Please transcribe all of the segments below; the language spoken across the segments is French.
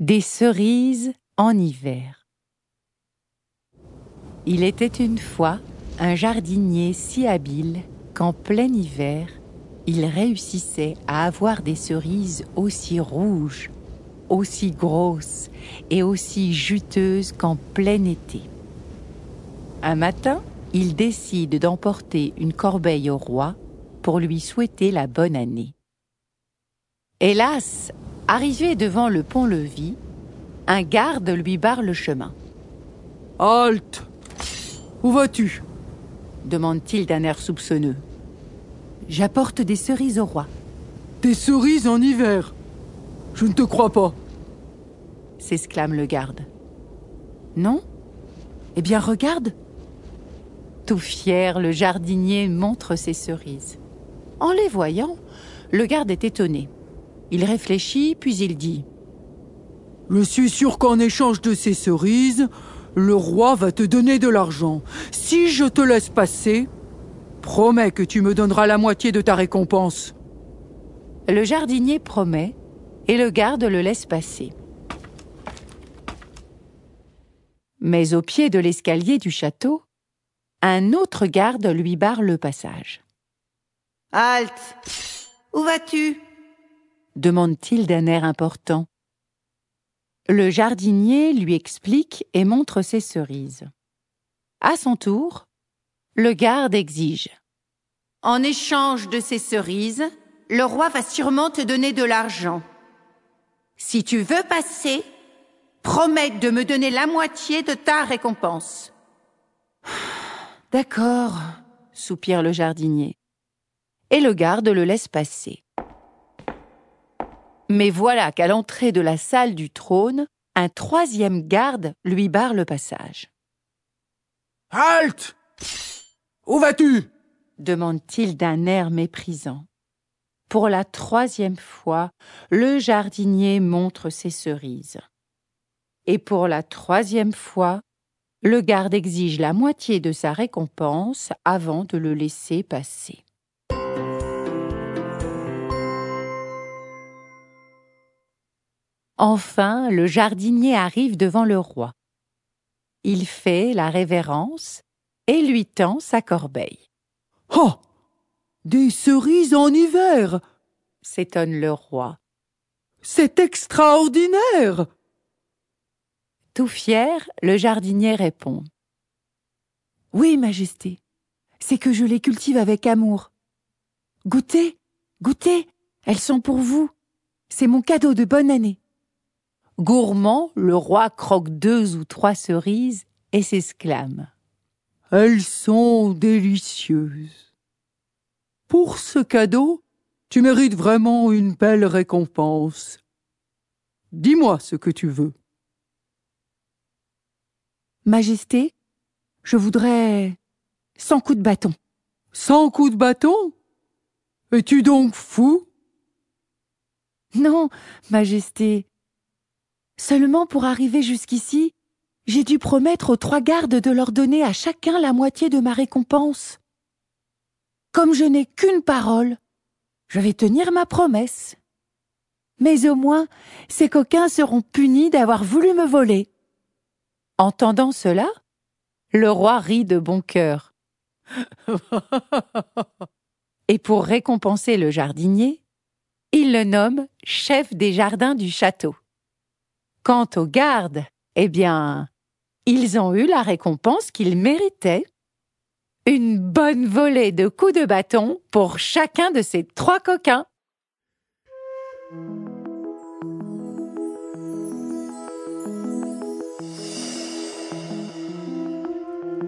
Des cerises en hiver. Il était une fois un jardinier si habile qu'en plein hiver, il réussissait à avoir des cerises aussi rouges, aussi grosses et aussi juteuses qu'en plein été. Un matin, il décide d'emporter une corbeille au roi pour lui souhaiter la bonne année. Hélas, Arrivé devant le pont-levis, un garde lui barre le chemin. Halte Où vas-tu? demande-t-il d'un air soupçonneux. J'apporte des cerises au roi. Des cerises en hiver? Je ne te crois pas s'exclame le garde. Non? Eh bien, regarde Tout fier, le jardinier montre ses cerises. En les voyant, le garde est étonné. Il réfléchit, puis il dit Je suis sûr qu'en échange de ces cerises, le roi va te donner de l'argent. Si je te laisse passer, promets que tu me donneras la moitié de ta récompense. Le jardinier promet, et le garde le laisse passer. Mais au pied de l'escalier du château, un autre garde lui barre le passage. Halte Où vas-tu? Demande-t-il d'un air important. Le jardinier lui explique et montre ses cerises. À son tour, le garde exige. En échange de ces cerises, le roi va sûrement te donner de l'argent. Si tu veux passer, promets de me donner la moitié de ta récompense. D'accord, soupire le jardinier. Et le garde le laisse passer. Mais voilà qu'à l'entrée de la salle du trône, un troisième garde lui barre le passage. Halte Où vas-tu? demande-t-il d'un air méprisant. Pour la troisième fois, le jardinier montre ses cerises. Et pour la troisième fois, le garde exige la moitié de sa récompense avant de le laisser passer. Enfin, le jardinier arrive devant le roi. Il fait la révérence et lui tend sa corbeille. Oh Des cerises en hiver s'étonne le roi. C'est extraordinaire Tout fier, le jardinier répond. Oui, Majesté, c'est que je les cultive avec amour. Goûtez, goûtez, elles sont pour vous. C'est mon cadeau de bonne année. Gourmand, le roi croque deux ou trois cerises et s'exclame. Elles sont délicieuses. Pour ce cadeau, tu mérites vraiment une belle récompense. Dis-moi ce que tu veux. Majesté, je voudrais cent coups de bâton. Cent coups de bâton? Es-tu donc fou? Non, Majesté, Seulement pour arriver jusqu'ici, j'ai dû promettre aux trois gardes de leur donner à chacun la moitié de ma récompense. Comme je n'ai qu'une parole, je vais tenir ma promesse. Mais au moins, ces coquins seront punis d'avoir voulu me voler. Entendant cela, le roi rit de bon cœur. Et pour récompenser le jardinier, il le nomme chef des jardins du château. Quant aux gardes, eh bien, ils ont eu la récompense qu'ils méritaient. Une bonne volée de coups de bâton pour chacun de ces trois coquins.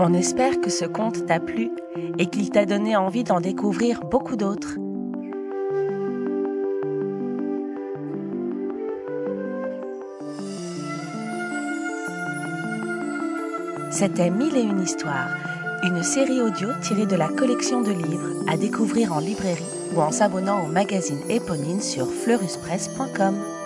On espère que ce conte t'a plu et qu'il t'a donné envie d'en découvrir beaucoup d'autres. C'était Mille et une histoires, une série audio tirée de la collection de livres à découvrir en librairie ou en s'abonnant au magazine éponyme sur fleuruspresse.com.